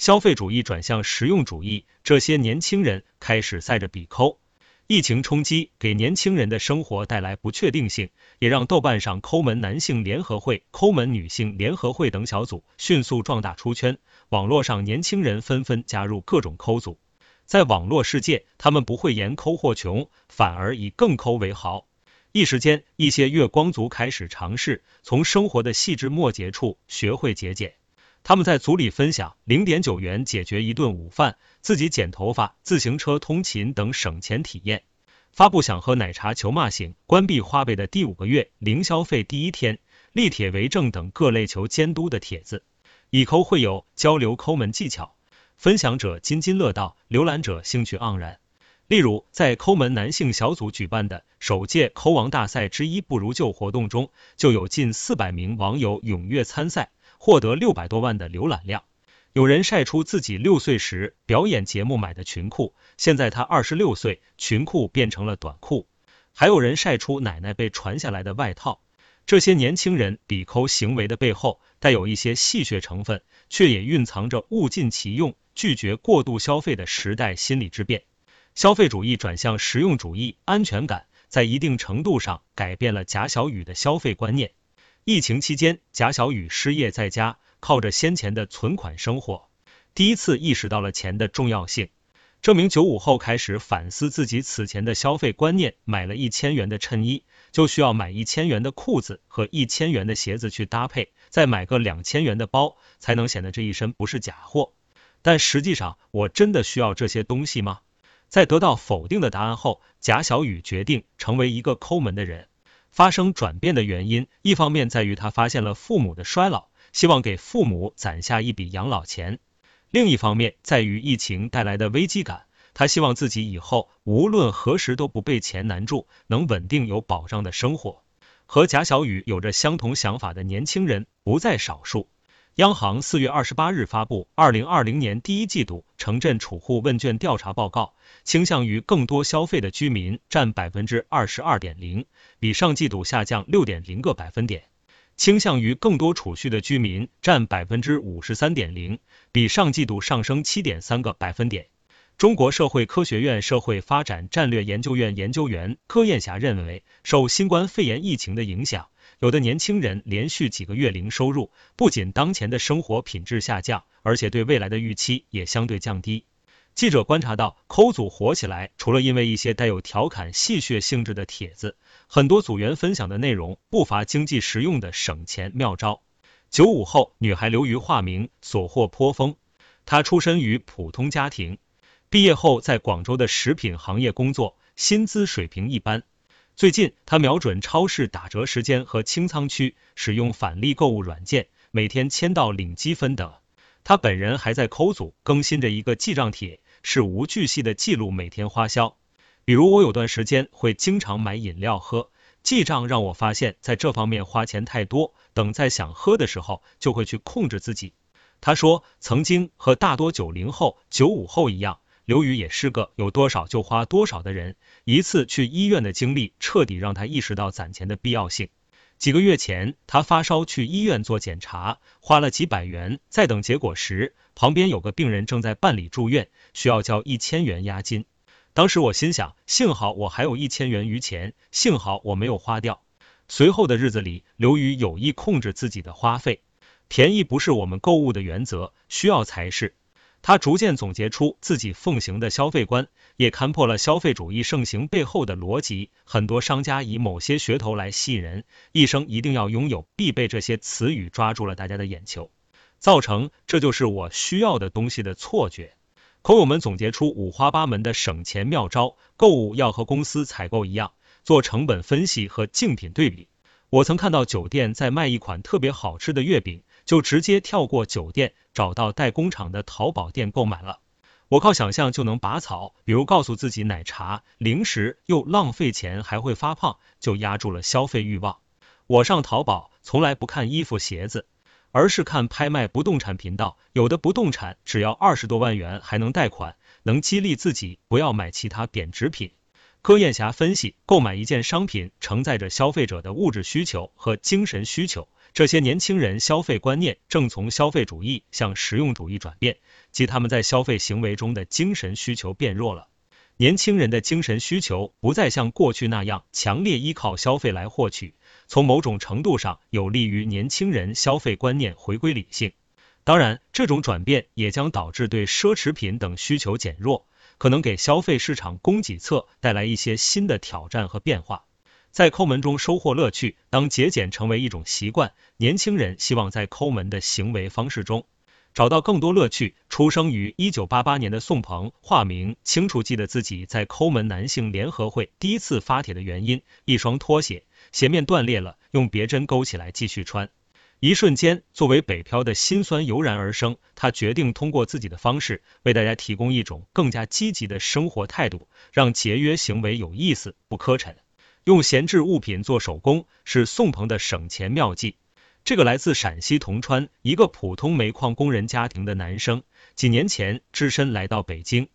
消费主义转向实用主义，这些年轻人开始赛着比抠。疫情冲击给年轻人的生活带来不确定性，也让豆瓣上抠门男性联合会、抠门女性联合会等小组迅速壮大出圈。网络上年轻人纷纷加入各种抠组，在网络世界，他们不会言抠或穷，反而以更抠为豪。一时间，一些月光族开始尝试从生活的细枝末节处学会节俭。他们在组里分享零点九元解决一顿午饭、自己剪头发、自行车通勤等省钱体验，发布想喝奶茶求骂醒、关闭花呗的第五个月、零消费第一天、立帖为证等各类求监督的帖子。以抠会友交流抠门技巧，分享者津津乐道，浏览者兴趣盎然。例如，在抠门男性小组举办的首届抠王大赛之一不如旧活动中，就有近四百名网友踊跃参赛，获得六百多万的浏览量。有人晒出自己六岁时表演节目买的裙裤，现在他二十六岁，裙裤变成了短裤。还有人晒出奶奶被传下来的外套。这些年轻人比抠行为的背后，带有一些戏谑成分，却也蕴藏着物尽其用、拒绝过度消费的时代心理之变。消费主义转向实用主义，安全感在一定程度上改变了贾小雨的消费观念。疫情期间，贾小雨失业在家，靠着先前的存款生活，第一次意识到了钱的重要性。这名九五后开始反思自己此前的消费观念，买了一千元的衬衣。就需要买一千元的裤子和一千元的鞋子去搭配，再买个两千元的包，才能显得这一身不是假货。但实际上，我真的需要这些东西吗？在得到否定的答案后，贾小雨决定成为一个抠门的人。发生转变的原因，一方面在于他发现了父母的衰老，希望给父母攒下一笔养老钱；另一方面在于疫情带来的危机感。他希望自己以后无论何时都不被钱难住，能稳定有保障的生活。和贾小雨有着相同想法的年轻人不在少数。央行四月二十八日发布二零二零年第一季度城镇储户问卷调查报告，倾向于更多消费的居民占百分之二十二点零，比上季度下降六点零个百分点；倾向于更多储蓄的居民占百分之五十三点零，比上季度上升七点三个百分点。中国社会科学院社会发展战略研究院研究员柯艳霞认为，受新冠肺炎疫情的影响，有的年轻人连续几个月零收入，不仅当前的生活品质下降，而且对未来的预期也相对降低。记者观察到，抠组火起来，除了因为一些带有调侃戏谑性质的帖子，很多组员分享的内容不乏经济实用的省钱妙招。九五后女孩刘瑜化名所获颇丰，她出身于普通家庭。毕业后在广州的食品行业工作，薪资水平一般。最近他瞄准超市打折时间和清仓区，使用返利购物软件，每天签到领积分等。他本人还在抠组更新着一个记账帖，是无巨细的记录每天花销。比如我有段时间会经常买饮料喝，记账让我发现在这方面花钱太多，等在想喝的时候就会去控制自己。他说，曾经和大多九零后、九五后一样。刘宇也是个有多少就花多少的人，一次去医院的经历彻底让他意识到攒钱的必要性。几个月前，他发烧去医院做检查，花了几百元，在等结果时，旁边有个病人正在办理住院，需要交一千元押金。当时我心想，幸好我还有一千元余钱，幸好我没有花掉。随后的日子里，刘宇有意控制自己的花费，便宜不是我们购物的原则，需要才是。他逐渐总结出自己奉行的消费观，也看破了消费主义盛行背后的逻辑。很多商家以某些噱头来吸引人，一生一定要拥有必备这些词语，抓住了大家的眼球，造成这就是我需要的东西的错觉。口友们总结出五花八门的省钱妙招，购物要和公司采购一样，做成本分析和竞品对比。我曾看到酒店在卖一款特别好吃的月饼。就直接跳过酒店，找到代工厂的淘宝店购买了。我靠想象就能拔草，比如告诉自己奶茶、零食又浪费钱还会发胖，就压住了消费欲望。我上淘宝从来不看衣服鞋子，而是看拍卖不动产频道，有的不动产只要二十多万元还能贷款，能激励自己不要买其他贬值品。柯艳霞分析，购买一件商品承载着消费者的物质需求和精神需求。这些年轻人消费观念正从消费主义向实用主义转变，即他们在消费行为中的精神需求变弱了。年轻人的精神需求不再像过去那样强烈依靠消费来获取，从某种程度上有利于年轻人消费观念回归理性。当然，这种转变也将导致对奢侈品等需求减弱，可能给消费市场供给侧带来一些新的挑战和变化。在抠门中收获乐趣，当节俭成为一种习惯，年轻人希望在抠门的行为方式中。找到更多乐趣。出生于一九八八年的宋鹏，化名清楚记得自己在抠门男性联合会第一次发帖的原因：一双拖鞋鞋面断裂了，用别针勾起来继续穿。一瞬间，作为北漂的辛酸油然而生。他决定通过自己的方式，为大家提供一种更加积极的生活态度，让节约行为有意思不磕碜。用闲置物品做手工，是宋鹏的省钱妙计。这个来自陕西铜川一个普通煤矿工人家庭的男生，几年前只身来到北京，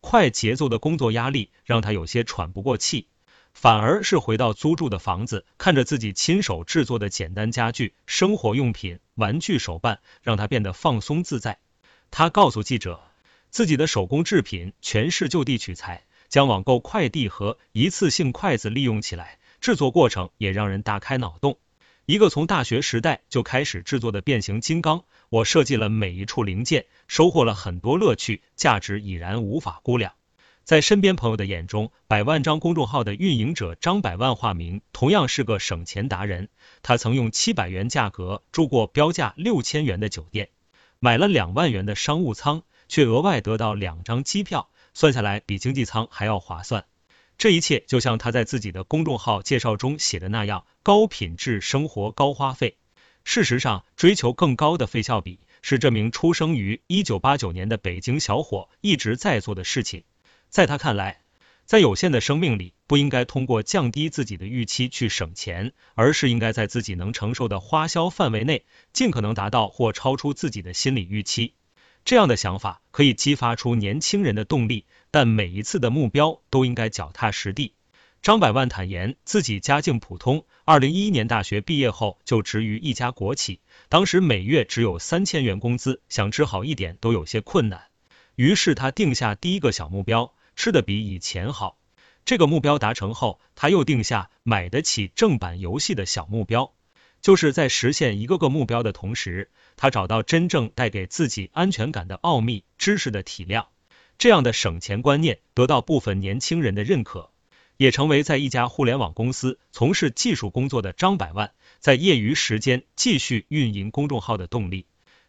快节奏的工作压力让他有些喘不过气，反而是回到租住的房子，看着自己亲手制作的简单家具、生活用品、玩具手办，让他变得放松自在。他告诉记者，自己的手工制品全是就地取材，将网购快递和一次性筷子利用起来，制作过程也让人大开脑洞。一个从大学时代就开始制作的变形金刚，我设计了每一处零件，收获了很多乐趣，价值已然无法估量。在身边朋友的眼中，百万张公众号的运营者张百万化名，同样是个省钱达人。他曾用七百元价格住过标价六千元的酒店，买了两万元的商务舱，却额外得到两张机票，算下来比经济舱还要划算。这一切就像他在自己的公众号介绍中写的那样，高品质生活高花费。事实上，追求更高的费效比是这名出生于一九八九年的北京小伙一直在做的事情。在他看来，在有限的生命里，不应该通过降低自己的预期去省钱，而是应该在自己能承受的花销范围内，尽可能达到或超出自己的心理预期。这样的想法可以激发出年轻人的动力，但每一次的目标都应该脚踏实地。张百万坦言自己家境普通，二零一一年大学毕业后就职于一家国企，当时每月只有三千元工资，想吃好一点都有些困难。于是他定下第一个小目标，吃的比以前好。这个目标达成后，他又定下买得起正版游戏的小目标。就是在实现一个个目标的同时，他找到真正带给自己安全感的奥秘知识的体量。这样的省钱观念得到部分年轻人的认可，也成为在一家互联网公司从事技术工作的张百万在业余时间继续运营公众号的动力。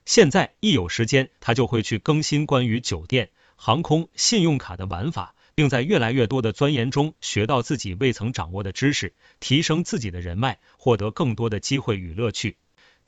现在一有时间，他就会去更新关于酒店、航空、信用卡的玩法。并在越来越多的钻研中学到自己未曾掌握的知识，提升自己的人脉，获得更多的机会与乐趣。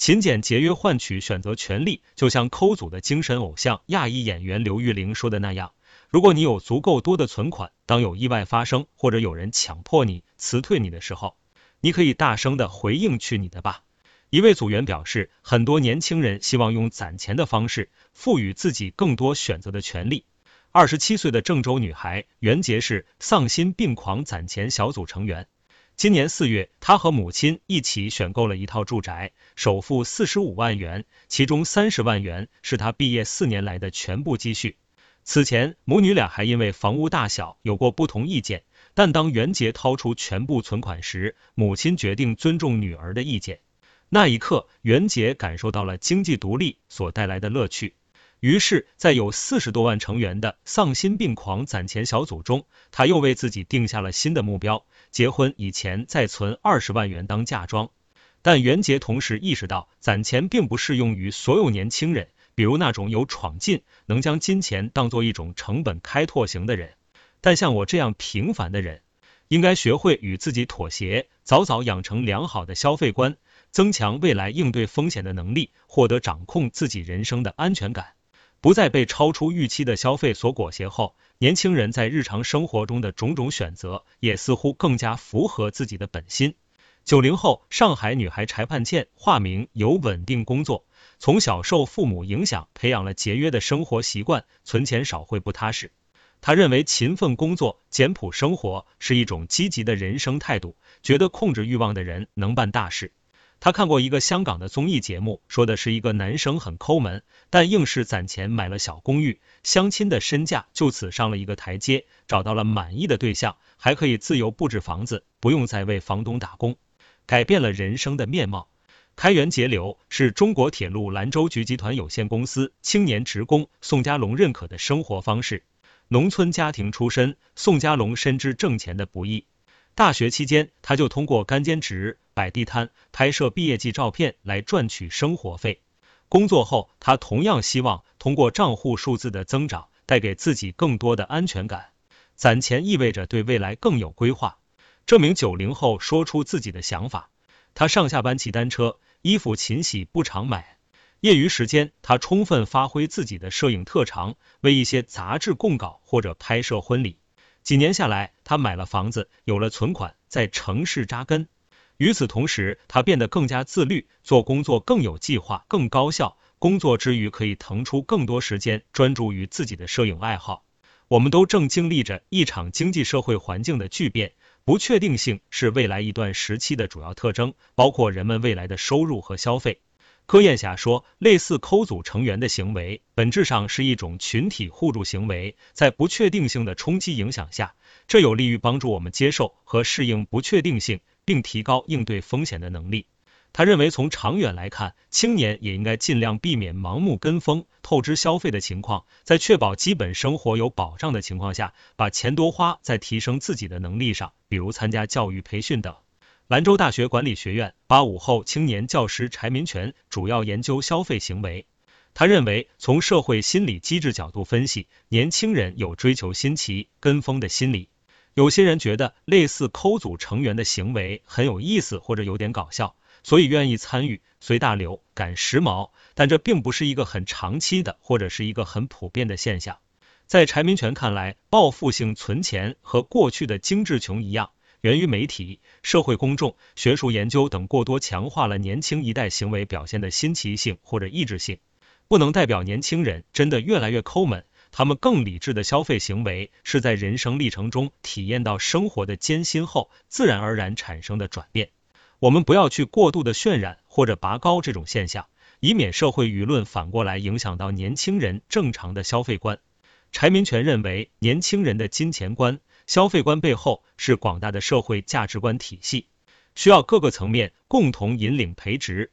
勤俭节约换取选择权利，就像抠组的精神偶像亚裔演员刘玉玲说的那样：如果你有足够多的存款，当有意外发生或者有人强迫你辞退你的时候，你可以大声的回应去你的吧。一位组员表示，很多年轻人希望用攒钱的方式赋予自己更多选择的权利。二十七岁的郑州女孩袁杰是丧心病狂攒钱小组成员。今年四月，她和母亲一起选购了一套住宅，首付四十五万元，其中三十万元是她毕业四年来的全部积蓄。此前，母女俩还因为房屋大小有过不同意见，但当袁杰掏出全部存款时，母亲决定尊重女儿的意见。那一刻，袁杰感受到了经济独立所带来的乐趣。于是，在有四十多万成员的丧心病狂攒钱小组中，他又为自己定下了新的目标：结婚以前再存二十万元当嫁妆。但袁杰同时意识到，攒钱并不适用于所有年轻人，比如那种有闯劲、能将金钱当做一种成本开拓型的人。但像我这样平凡的人，应该学会与自己妥协，早早养成良好的消费观，增强未来应对风险的能力，获得掌控自己人生的安全感。不再被超出预期的消费所裹挟后，年轻人在日常生活中的种种选择也似乎更加符合自己的本心。九零后上海女孩柴盼倩，化名有稳定工作，从小受父母影响，培养了节约的生活习惯，存钱少会不踏实。她认为勤奋工作、简朴生活是一种积极的人生态度，觉得控制欲望的人能办大事。他看过一个香港的综艺节目，说的是一个男生很抠门，但硬是攒钱买了小公寓，相亲的身价就此上了一个台阶，找到了满意的对象，还可以自由布置房子，不用再为房东打工，改变了人生的面貌。开源节流是中国铁路兰州局集团有限公司青年职工宋家龙认可的生活方式。农村家庭出身，宋家龙深知挣钱的不易。大学期间，他就通过干兼职、摆地摊、拍摄毕业季照片来赚取生活费。工作后，他同样希望通过账户数字的增长，带给自己更多的安全感。攒钱意味着对未来更有规划。这名九零后说出自己的想法：他上下班骑单车，衣服勤洗不常买。业余时间，他充分发挥自己的摄影特长，为一些杂志供稿或者拍摄婚礼。几年下来，他买了房子，有了存款，在城市扎根。与此同时，他变得更加自律，做工作更有计划、更高效。工作之余，可以腾出更多时间专注于自己的摄影爱好。我们都正经历着一场经济社会环境的巨变，不确定性是未来一段时期的主要特征，包括人们未来的收入和消费。柯艳霞说，类似抠组成员的行为，本质上是一种群体互助行为。在不确定性的冲击影响下，这有利于帮助我们接受和适应不确定性，并提高应对风险的能力。他认为，从长远来看，青年也应该尽量避免盲目跟风、透支消费的情况，在确保基本生活有保障的情况下，把钱多花在提升自己的能力上，比如参加教育培训等。兰州大学管理学院八五后青年教师柴民权主要研究消费行为。他认为，从社会心理机制角度分析，年轻人有追求新奇、跟风的心理。有些人觉得类似抠组成员的行为很有意思或者有点搞笑，所以愿意参与、随大流、赶时髦。但这并不是一个很长期的，或者是一个很普遍的现象。在柴民权看来，报复性存钱和过去的精致穷一样。源于媒体、社会公众、学术研究等过多强化了年轻一代行为表现的新奇性或者意志性，不能代表年轻人真的越来越抠门。他们更理智的消费行为是在人生历程中体验到生活的艰辛后自然而然产生的转变。我们不要去过度的渲染或者拔高这种现象，以免社会舆论反过来影响到年轻人正常的消费观。柴民权认为，年轻人的金钱观。消费观背后是广大的社会价值观体系，需要各个层面共同引领培植。